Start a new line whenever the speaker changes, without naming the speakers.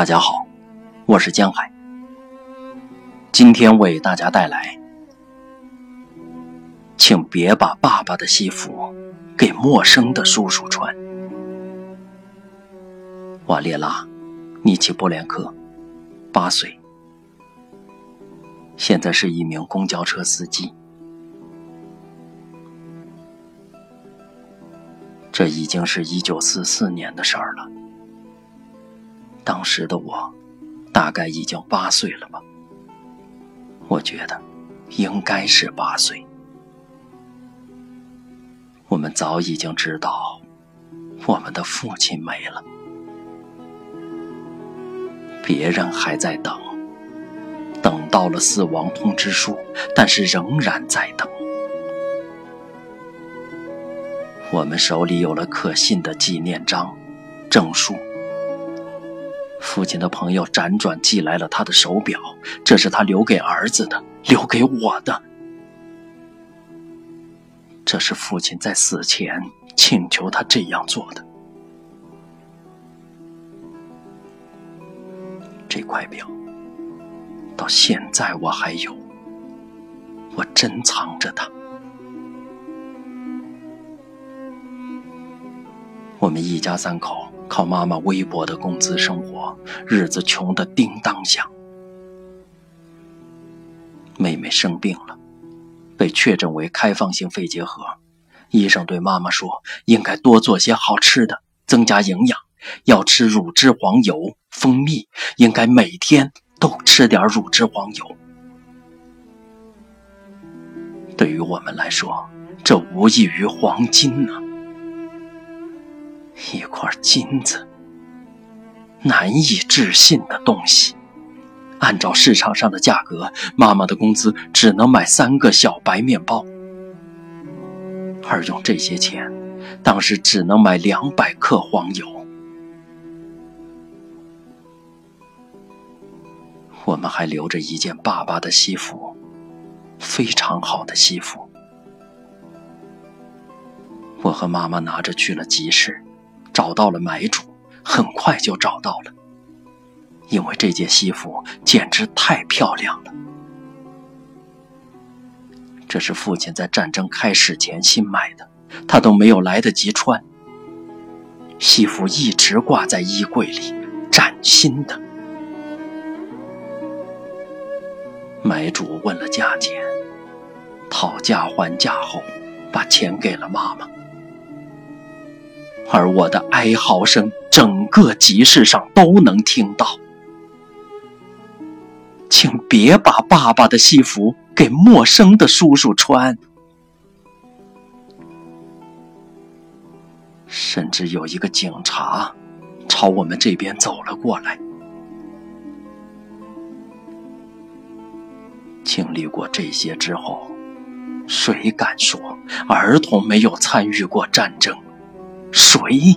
大家好，我是江海。今天为大家带来，请别把爸爸的西服给陌生的叔叔穿。瓦列拉·尼奇波连科，八岁，现在是一名公交车司机。这已经是一九四四年的事儿了。当时的我，大概已经八岁了吧？我觉得，应该是八岁。我们早已经知道，我们的父亲没了。别人还在等，等到了死亡通知书，但是仍然在等。我们手里有了可信的纪念章、证书。父亲的朋友辗转寄来了他的手表，这是他留给儿子的，留给我的。这是父亲在死前请求他这样做的。这块表到现在我还有，我珍藏着它。我们一家三口靠妈妈微薄的工资生活，日子穷得叮当响。妹妹生病了，被确诊为开放性肺结核。医生对妈妈说：“应该多做些好吃的，增加营养，要吃乳脂黄油、蜂蜜，应该每天都吃点乳脂黄油。”对于我们来说，这无异于黄金呢。一块金子，难以置信的东西。按照市场上的价格，妈妈的工资只能买三个小白面包，而用这些钱，当时只能买两百克黄油。我们还留着一件爸爸的西服，非常好的西服。我和妈妈拿着去了集市。找到了买主，很快就找到了，因为这件西服简直太漂亮了。这是父亲在战争开始前新买的，他都没有来得及穿。西服一直挂在衣柜里，崭新的。买主问了价钱，讨价还价后，把钱给了妈妈。而我的哀嚎声，整个集市上都能听到。请别把爸爸的西服给陌生的叔叔穿。甚至有一个警察朝我们这边走了过来。经历过这些之后，谁敢说儿童没有参与过战争？水